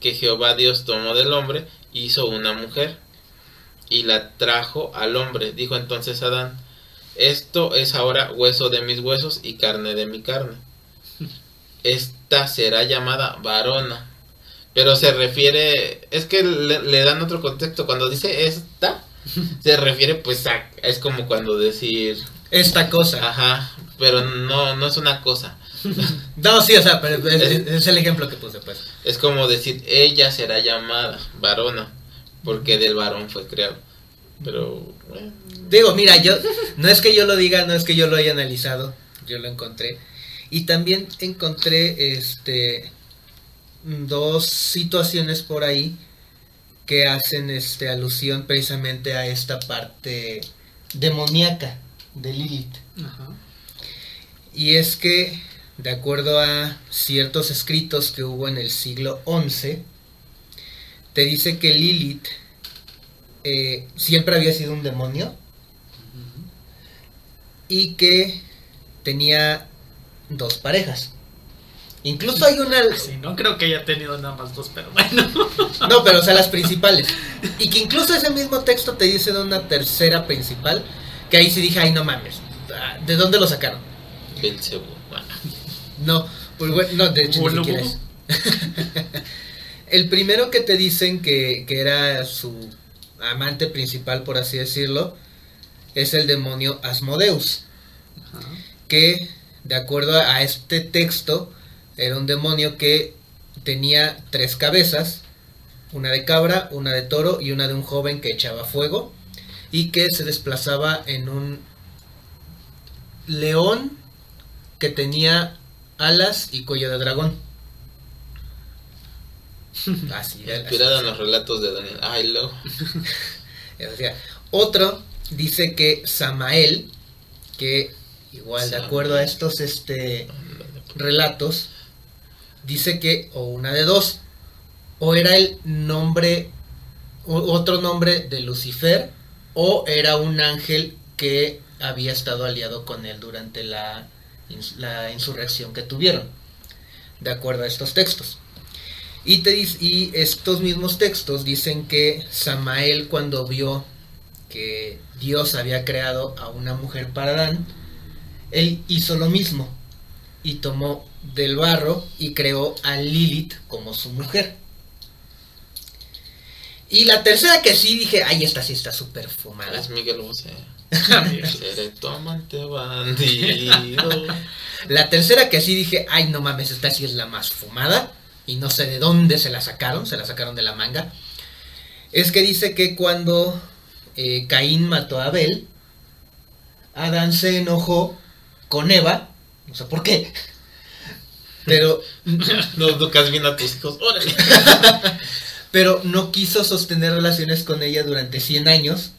que Jehová Dios tomó del hombre, hizo una mujer, y la trajo al hombre. Dijo entonces Adán, esto es ahora hueso de mis huesos y carne de mi carne. Esta será llamada varona. Pero se refiere, es que le, le dan otro contexto. Cuando dice esta, se refiere pues a, es como cuando decir, Esta cosa. ajá, pero no, no es una cosa. No, sí, o sea, pero es, es- es el ejemplo que puse, pues. Es como decir, ella será llamada varona, porque del varón fue creado. Pero, bueno, Digo, mira, yo, no es que yo lo diga, no es que yo lo haya analizado, yo lo encontré. Y también encontré, este, dos situaciones por ahí que hacen, este, alusión precisamente a esta parte demoníaca de Lilith. Ajá. Y es que, de acuerdo a ciertos escritos que hubo en el siglo XI, te dice que Lilith eh, siempre había sido un demonio y que tenía dos parejas. Incluso hay una... Sí, no creo que haya tenido nada más dos, pero bueno. No, pero o sea, las principales. Y que incluso ese mismo texto te dice de una tercera principal, que ahí sí dije, ay, no mames, ah, ¿de dónde lo sacaron? Belcebú. No, pues bueno, no, de hecho ni siquiera es. El primero que te dicen que, que era su amante principal, por así decirlo, es el demonio Asmodeus, Ajá. que de acuerdo a este texto era un demonio que tenía tres cabezas, una de cabra, una de toro y una de un joven que echaba fuego y que se desplazaba en un león que tenía alas y cuello de dragón. Así, así- Inspirada en los relatos de Daniel. Ay, luego. o sea, otro dice que Samael, que igual de acuerdo a estos este relatos, dice que o una de dos, o era el nombre, o- otro nombre de Lucifer, o era un ángel que había estado aliado con él durante la, la insurrección que tuvieron, de acuerdo a estos textos. Y, te, y estos mismos textos dicen que Samael cuando vio que Dios había creado a una mujer para Adán, él hizo lo mismo y tomó del barro y creó a Lilith como su mujer. Y la tercera que sí dije, ay, esta sí está súper fumada. Es Miguel. Seré tu amante bandido. La tercera que sí dije, ay, no mames, esta sí es la más fumada. Y no sé de dónde se la sacaron, se la sacaron de la manga. Es que dice que cuando eh, Caín mató a Abel, Adán se enojó con Eva, no sé por qué, pero, No educas bien a tus hijos. Órale. pero no quiso sostener relaciones con ella durante 100 años.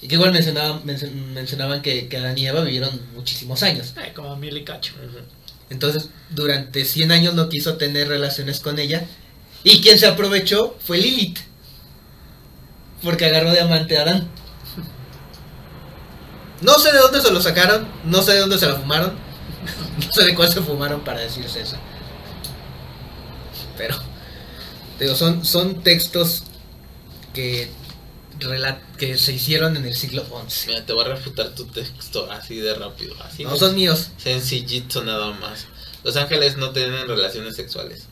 Y que igual mencionaban, menc- mencionaban que, que Adán y Eva vivieron muchísimos años. Ay, como mil y cacho. Entonces, durante 100 años no quiso tener relaciones con ella. Y quien se aprovechó fue Lilith. Porque agarró de amante a Adán. No sé de dónde se lo sacaron, no sé de dónde se la fumaron, no sé de cuál se fumaron para decirse eso. Pero, digo, son, son textos que, que se hicieron en el siglo XI. Mira, te voy a refutar tu texto así de rápido. Así No de son míos. sencillito nada más. Los ángeles no tienen relaciones sexuales.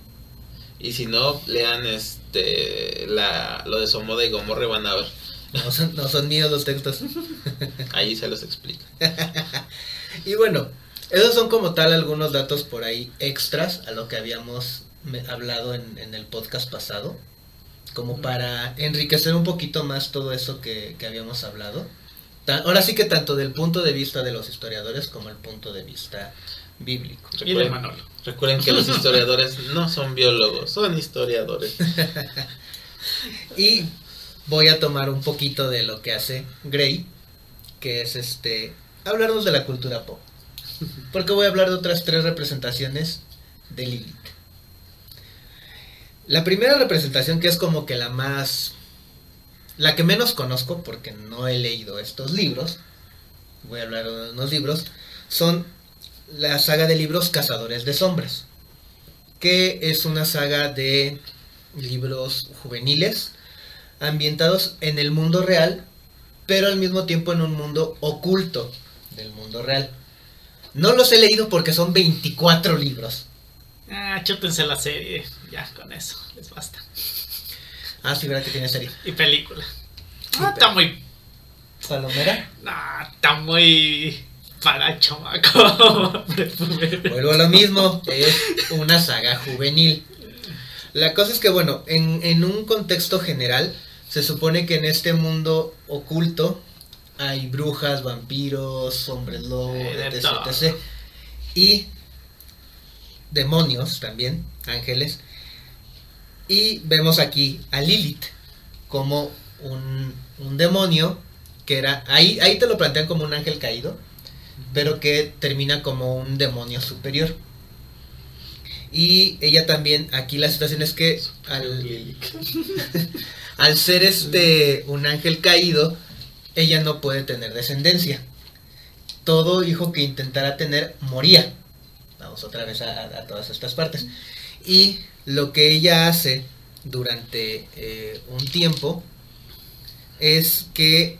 Y si no, lean este la, lo de Somoda y Gomorra y van a ver. No son, no son míos los textos. Ahí se los explica. Y bueno, esos son como tal algunos datos por ahí extras a lo que habíamos hablado en, en el podcast pasado, como para enriquecer un poquito más todo eso que, que habíamos hablado. Ahora sí que tanto del punto de vista de los historiadores como el punto de vista bíblico. Y de Manolo. recuerden que los historiadores no son biólogos, son historiadores. Y voy a tomar un poquito de lo que hace Gray, que es este hablarnos de la cultura pop. Porque voy a hablar de otras tres representaciones de Lilith. La primera representación que es como que la más la que menos conozco porque no he leído estos libros. Voy a hablar de unos libros son la saga de libros Cazadores de Sombras, que es una saga de libros juveniles ambientados en el mundo real, pero al mismo tiempo en un mundo oculto del mundo real. No los he leído porque son 24 libros. Ah, chúpense la serie. Ya, con eso. Les basta. Ah, sí, ¿verdad que tiene serie? Y película. Sí, Ah, está muy. Palomera. Ah, está muy. Para chamaco. Vuelvo a lo mismo, es una saga juvenil. La cosa es que, bueno, en, en un contexto general, se supone que en este mundo oculto hay brujas, vampiros, hombres lobo, etc, etc. Y demonios también, ángeles. Y vemos aquí a Lilith como un, un demonio que era, ahí, ahí te lo plantean como un ángel caído, pero que termina como un demonio superior. Y ella también, aquí la situación es que al, al ser este un ángel caído, ella no puede tener descendencia. Todo hijo que intentara tener moría. Vamos otra vez a, a todas estas partes. Y lo que ella hace durante eh, un tiempo es que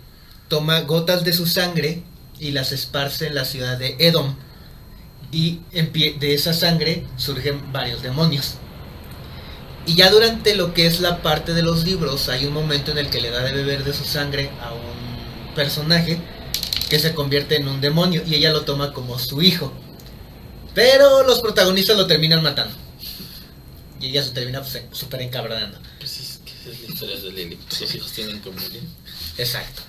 toma gotas de su sangre y las esparce en la ciudad de Edom. Y de esa sangre surgen varios demonios. Y ya durante lo que es la parte de los libros, hay un momento en el que le da de beber de su sangre a un personaje que se convierte en un demonio y ella lo toma como su hijo. Pero los protagonistas lo terminan matando. Y ella se termina pues, súper encabronando. Pues es que esa es la historia de Lily. Sus hijos tienen que morir. Exacto.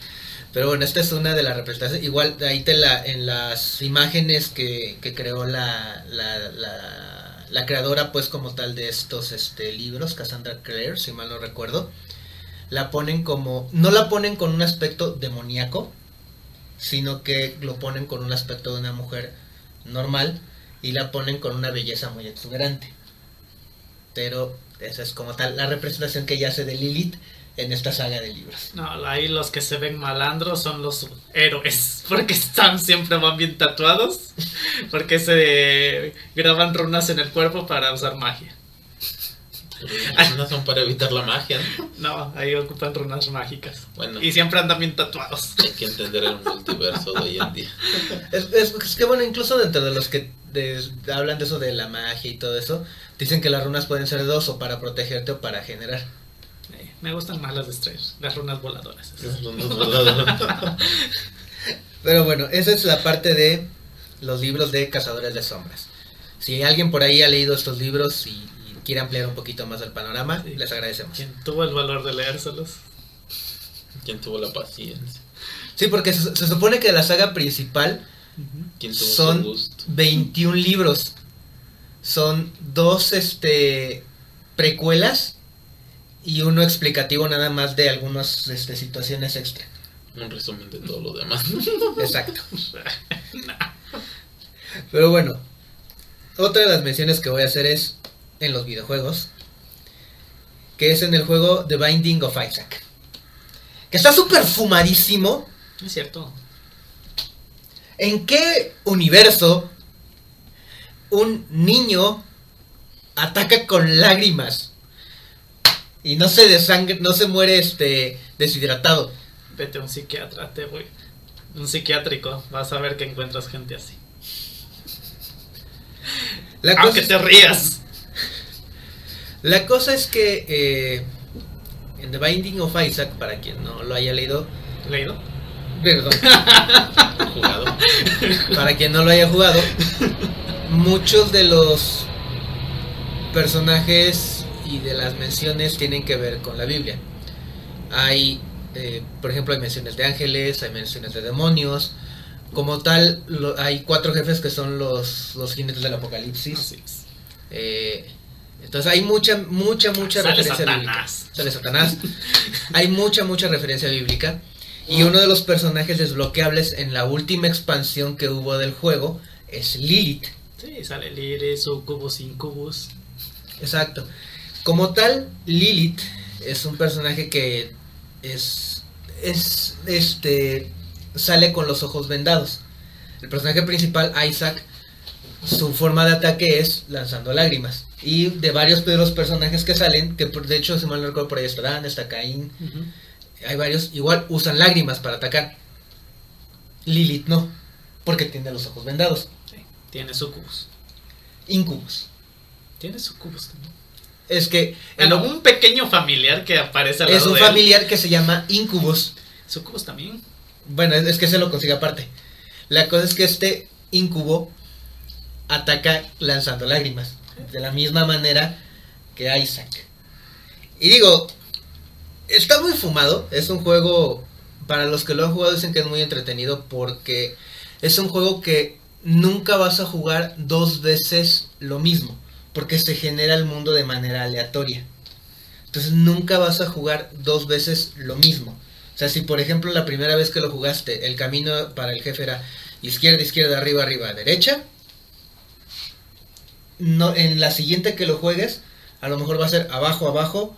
Pero bueno, esta es una de las representaciones. Igual ahí te la, en las imágenes que, que creó la, la, la, la creadora, pues como tal de estos este, libros, Cassandra Clare, si mal no recuerdo, la ponen como, no la ponen con un aspecto demoníaco, sino que lo ponen con un aspecto de una mujer normal y la ponen con una belleza muy exuberante. Pero esa es como tal la representación que ella hace de Lilith en esta saga de libros. No, ahí los que se ven malandros son los héroes, porque están siempre van bien tatuados, porque se graban runas en el cuerpo para usar magia. Las runas son para evitar la magia, ¿no? No, ahí ocupan runas mágicas. Bueno, Y siempre andan bien tatuados. hay que entender el multiverso de hoy en día. Es, es- es que bueno, incluso dentro de los que de- hablan de eso de la magia y todo eso, dicen que las runas pueden ser dos o para protegerte o para generar. Eh, Me gustan más las de estrellas, las runas voladoras. Las runas voladoras. Pero bueno, esa es la parte de los libros de Cazadores de Sombras. Si alguien por ahí ha leído estos libros y, y quiere ampliar un poquito más el panorama, Sí. les agradecemos. Quien tuvo el valor de leérselos. ¿Quién tuvo la paciencia? Sí, porque se, se supone que la saga principal ¿Quién tuvo su son gusto? 21 libros. Son dos este precuelas y uno explicativo nada más de algunas este, situaciones extra. Un resumen de todo lo demás. Exacto. Pero bueno, otra de las menciones que voy a hacer es en los videojuegos, que es en el juego The Binding of Isaac. Que está súper fumadísimo, Es cierto. ¿En qué universo un niño ataca con lágrimas? Y no se desangre, no se muere este deshidratado. Vete a un psiquiatra, te voy. Un psiquiátrico, vas a ver que encuentras gente así. La Aunque cosa, te rías. la cosa es que eh, en The Binding of Isaac, para quien no lo haya leído, ¿Leído? perdón, jugado. para quien no lo haya jugado, muchos de los personajes y de las menciones tienen que ver con la Biblia. Hay, eh, por ejemplo, hay menciones de ángeles, hay menciones de demonios. Como tal, lo- hay cuatro jefes que son los, los jinetes del apocalipsis. Eh, entonces hay mucha, mucha, mucha Sale referencia Satanás. bíblica. Sale Satanás. hay mucha, mucha referencia bíblica. Y uno de los personajes desbloqueables en la última expansión que hubo del juego es Lilith. Sí, sale Liri, Sucubus, Incubus. Exacto. Como tal, Lilith es un personaje que es, es, este, sale con los ojos vendados. El personaje principal, Isaac, su forma de ataque es lanzando lágrimas. Y de varios de los personajes que salen, que por, de hecho, si mal no recuerdo, por ahí está Dan, está Caín, hay varios, igual usan lágrimas para atacar. Lilith no, porque tiene los ojos vendados. Tiene Sucubus. Incubus. Tiene Sucubus también. Es que en Bueno, un pequeño familiar que aparece al es lado un de él. familiar que se llama Incubus. Sucubus también. Bueno, es, es que se lo consigue aparte. La cosa es que este incubo ataca lanzando lágrimas. De la misma manera que Isaac. Y digo, está muy fumado. Es un juego, para los que lo han jugado dicen que es muy entretenido porque es un juego que nunca vas a jugar dos veces lo mismo. Porque se genera el mundo de manera aleatoria. Entonces nunca vas a jugar dos veces lo mismo. O sea, si por ejemplo la primera vez que lo jugaste, el camino para el jefe era izquierda, izquierda, arriba, arriba, derecha, no, en la siguiente que lo juegues, a lo mejor va a ser abajo, abajo,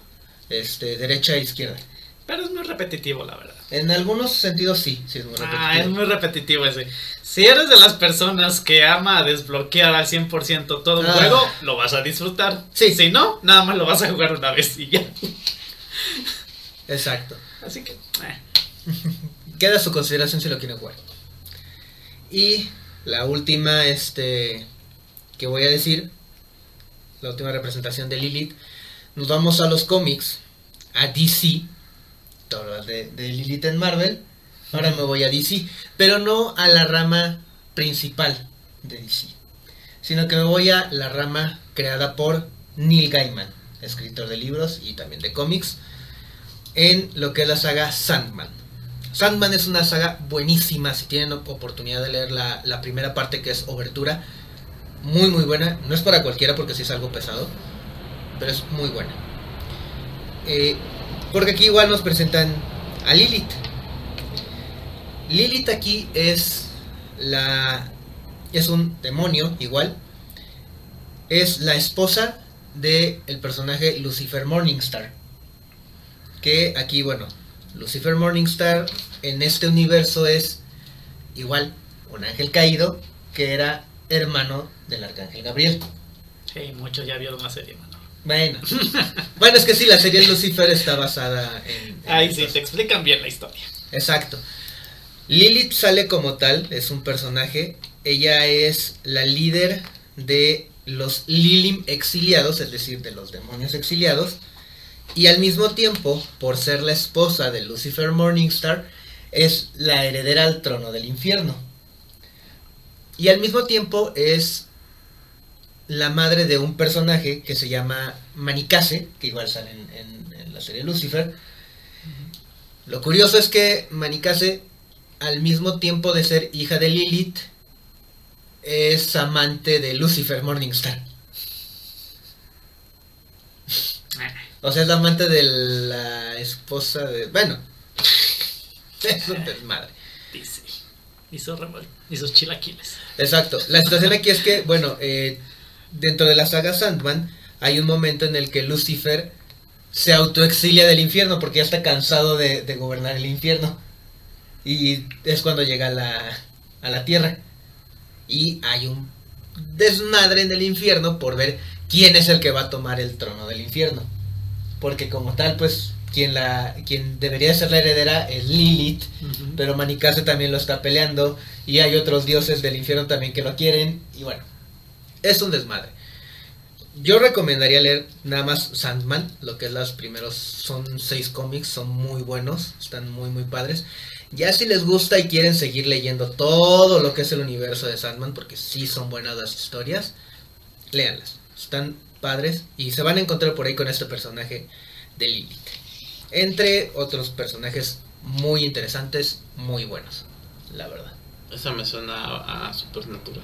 este, derecha, izquierda. Pero es muy repetitivo, la verdad. En algunos sentidos sí, sí es muy repetitivo. Ah, es muy repetitivo ese. Si eres de las personas que ama desbloquear al 100% todo un Ah. juego, lo vas a disfrutar. Sí. Si no, nada más lo vas a jugar una vez y ya. Exacto. Así que, eh, Queda a su consideración si lo quieren jugar. Y la última, este, que voy a decir, la última representación de Lilith, nos vamos a los cómics, a DC, de, Lilith en Marvel, ahora me voy a DC, pero no a la rama principal de DC, sino que me voy a la rama creada por Neil Gaiman, escritor de libros y también de cómics, en lo que es la saga Sandman. Sandman es una saga buenísima, si tienen op- oportunidad de leer la, la primera parte que es Obertura, muy muy buena, no es para cualquiera porque sí es algo pesado, pero es muy buena. Eh, porque aquí igual nos presentan a Lilith. Lilith aquí es la es un demonio igual. Es la esposa de el personaje Lucifer Morningstar. Que aquí, bueno, Lucifer Morningstar en este universo es igual un ángel caído que era hermano del arcángel Gabriel. hey, muchos ya vieron la serie. Bueno, bueno es que sí, la serie Lucifer está basada en... en Ahí sí, te explican bien la historia. Exacto. Lilith sale como tal, es un personaje. Ella es la líder de los Lilim exiliados, es decir, de los demonios exiliados. Y al mismo tiempo, por ser la esposa de Lucifer Morningstar, es la heredera al trono del infierno. Y al mismo tiempo es la madre de un personaje que se llama Manicase, que igual sale en, en- en la serie Lucifer. Lo curioso es que Manicase, al mismo tiempo de ser hija de Lilith, es amante de Lucifer Morningstar. O sea, es amante de la esposa de... Bueno. Es un desmadre. Dice. Hizo chilaquiles. Exacto. La situación aquí es que, bueno, eh, dentro de la saga Sandman hay un momento en el que Lucifer se autoexilia del infierno porque ya está cansado de, de gobernar el infierno. Y es cuando llega la, a la tierra. Y hay un desmadre en el infierno por ver quién es el que va a tomar el trono del infierno. Porque como tal, pues quien la quien debería ser la heredera es Lilith, pero Manicase también lo está peleando y hay otros dioses del infierno también que lo quieren y bueno, es un desmadre. Yo recomendaría leer nada más Sandman, lo que es los primeros, son seis cómics, son muy buenos, están muy muy padres. Ya si les gusta y quieren seguir leyendo todo lo que es el universo de Sandman, porque sí son buenas las historias, léanlas, están padres y se van a encontrar por ahí con este personaje de Lilith. Entre otros personajes muy interesantes, muy buenos, la verdad. Esa me suena a, a Supernatural.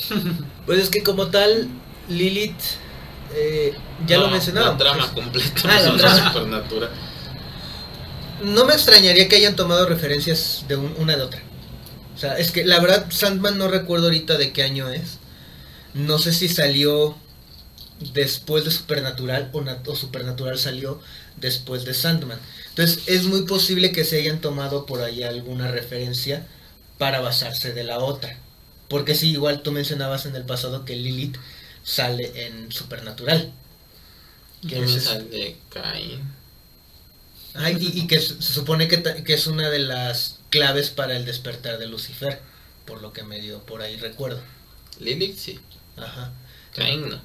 Pues es que como tal, Lilith, eh, ya lo mencionaba. La trama completa Ah, la trama. Supernatural. No me extrañaría que hayan tomado referencias de un- una de otra. O sea, es que la verdad, Sandman no recuerdo ahorita de qué año es. No sé si salió después de Supernatural o, o Supernatural salió después de Sandman. Entonces es muy posible que se hayan tomado por ahí alguna referencia para basarse de la otra. Porque sí, igual tú mencionabas en el pasado que Lilith sale en Supernatural. Que También es- sale Caín. Ay, y, y que se supone que, que es una de las claves para el despertar de Lucifer, por lo que me dio por ahí recuerdo. Lilith sí. Ajá. Caín no.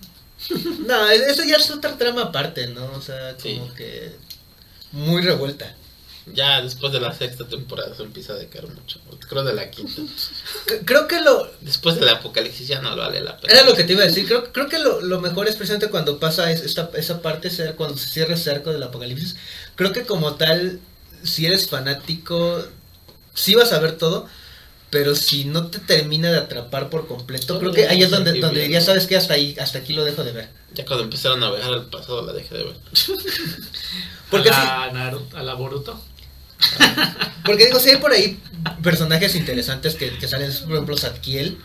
No, eso ya es otra trama aparte, ¿no? O sea, como Sí. que muy revuelta. Ya después de la sexta temporada se empieza a decaer mucho. Creo de la quinta. Creo que lo... Después del apocalipsis ya no vale la pena. Era lo que te iba a decir, creo, creo que lo, lo mejor es precisamente cuando pasa es- esta, esa parte, cuando se cierra el cerco del apocalipsis. Creo que como tal, si eres fanático, sí vas a ver todo, pero si no te termina de atrapar por completo, creo que ahí es donde, donde dirías, sabes que hasta ahí, hasta aquí lo dejo de ver. Ya cuando empezaron a viajar al pasado la dejé de ver. Porque a la, Naruto, a la Boruto. Porque digo, si hay por ahí personajes interesantes que, que salen, por ejemplo, Zadkiel.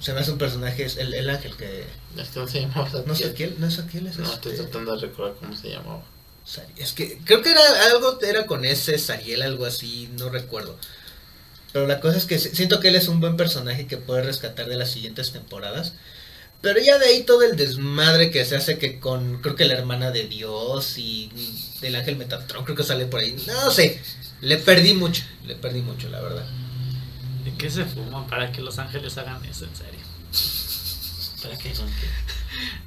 Se me hace un personaje, es el, el ángel que... Es que no se llamaba No es Zadkiel. Zadkiel, no es Zadkiel, es No, este- estoy tratando de recordar cómo se llamaba. Es que creo que era algo, era con ese Sariel, algo así, no recuerdo. Pero la cosa es que si- siento que él es un buen personaje que puede rescatar de las siguientes temporadas. Pero ya de ahí todo el desmadre que se hace que con, creo que la hermana de Dios y del ángel Metatron, creo que sale por ahí. No sé, le perdí mucho, le perdí mucho, la verdad. ¿De qué se fuman para que los ángeles hagan eso en serio? ¿Para qué son?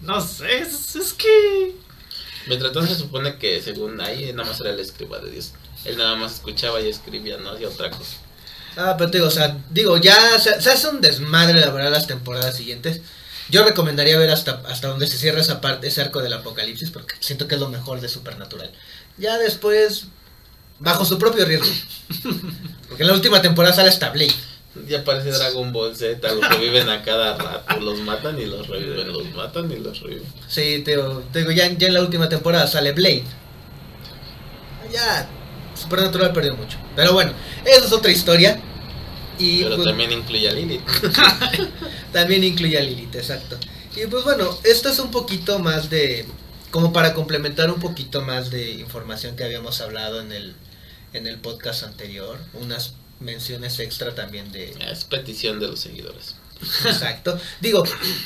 No sé, es, es que. Mientras tanto se supone que según ahí nada más era el escriba de Dios. Él nada más escuchaba y escribía, no hacía otra cosa. Ah, pero te digo, o sea, digo, ya se, se hace un desmadre, la verdad, las temporadas siguientes. Yo recomendaría ver hasta, hasta donde se cierra esa parte, ese arco del apocalipsis, porque siento que es lo mejor de Supernatural. Ya después, bajo su propio riesgo. Porque en la última temporada sale hasta Blade. Ya parece Dragon Ball Z, los reviven a cada rato, los matan y los reviven, los matan y los reviven. Sí, te digo, te digo, ya, ya en la última temporada sale Blade. Ya, Supernatural perdió mucho. Pero bueno, esa es otra historia. Y Pero pues, también incluye a Lilith. También incluye a Lilith, exacto. Y pues bueno, esto es un poquito más de. como para complementar un poquito más de información que habíamos hablado en el, en el podcast anterior. Unas menciones extra también de. Es petición de los seguidores. Exacto. Digo,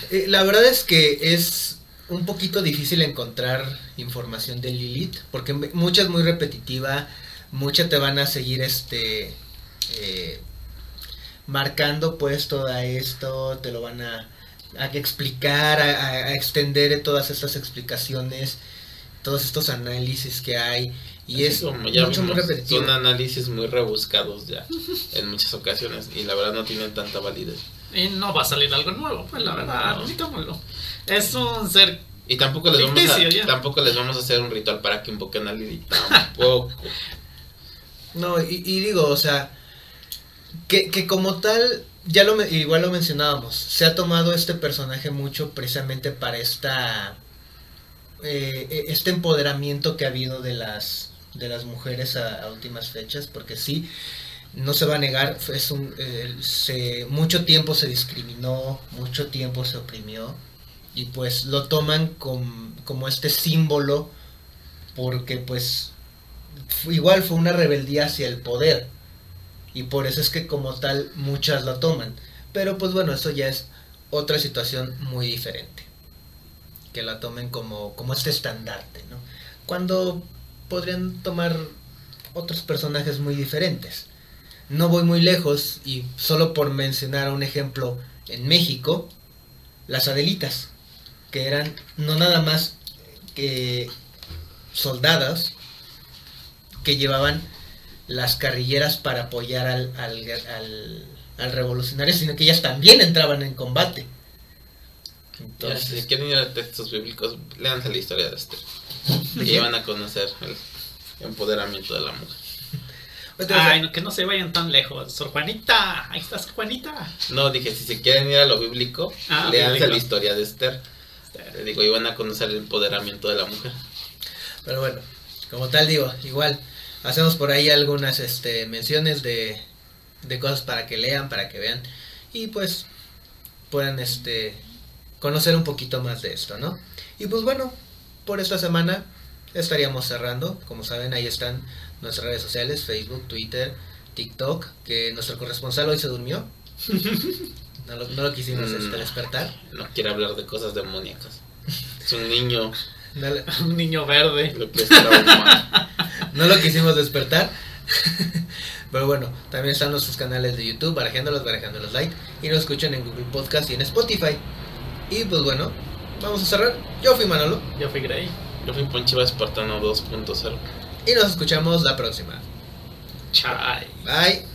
eh, la verdad es que es un poquito difícil encontrar información de Lilith, porque mucha es muy repetitiva, mucha te van a seguir este eh, marcando pues todo esto, te lo van a, a explicar, a, a- extender todas estas explicaciones, todos estos análisis que hay, y Así es como ya mucho muy vimos, repetitivo. Son análisis muy rebuscados ya en muchas ocasiones y la verdad no tienen tanta validez. Y no va a salir algo nuevo, pues la verdad, No. Es un ser. Y tampoco les vamos a, ya. tampoco les vamos a hacer un ritual para que invoquen a Lilith. Tampoco. No, y, digo, o sea, que, que como tal, ya lo igual lo mencionábamos, se ha tomado este personaje mucho precisamente para esta eh, este empoderamiento que ha habido de las de las mujeres a, últimas fechas, porque sí, no se va a negar, es un, mucho tiempo se discriminó, mucho tiempo se oprimió, y pues lo toman com- como este símbolo, porque pues igual fue una rebeldía hacia el poder. Y por eso es que como tal muchas lo toman. Pero pues bueno, eso ya es otra situación muy diferente. Que la tomen como, como este estandarte. Cuando podrían tomar otros personajes muy diferentes. No voy muy lejos y solo por mencionar un ejemplo en México, las Adelitas, que eran no nada más que soldadas que llevaban las carrilleras para apoyar al, al, al, al revolucionario, sino que ellas también entraban en combate. Ya, Entonces, si quieren ir a textos bíblicos, leanse la historia de Esther. Y van a conocer el empoderamiento de la mujer. Ay, no, que no se vayan tan lejos. Sor Juanita, ahí está Sor Juanita. No, dije, si se quieren ir a lo bíblico, Ah, leanse bíblico. la historia de Esther. Le digo, y van a conocer el empoderamiento de la mujer. Pero bueno, como tal digo, igual hacemos por ahí algunas este, menciones de, de cosas para que lean, para que vean y pues puedan este, conocer un poquito más de esto, ¿no? Y pues bueno, por esta semana estaríamos cerrando. Como saben, ahí están nuestras redes sociales, Facebook, Twitter, TikTok, que nuestro corresponsal hoy se durmió. No lo, no lo quisimos este, despertar. No quiere hablar de cosas demoníacas. Es un niño, No, le- Un niño verde. lo que es no lo quisimos despertar. Pero bueno, también están nuestros canales de YouTube, Barajeándolos, Barajándolos Light. Y nos escuchan en Google Podcast y en Spotify. Y pues bueno, vamos a cerrar. Yo fui Manolo. Yo fui Grey. Yo fui Ponchiva Espartano 2.0. Y nos escuchamos la próxima. Chai. Bye.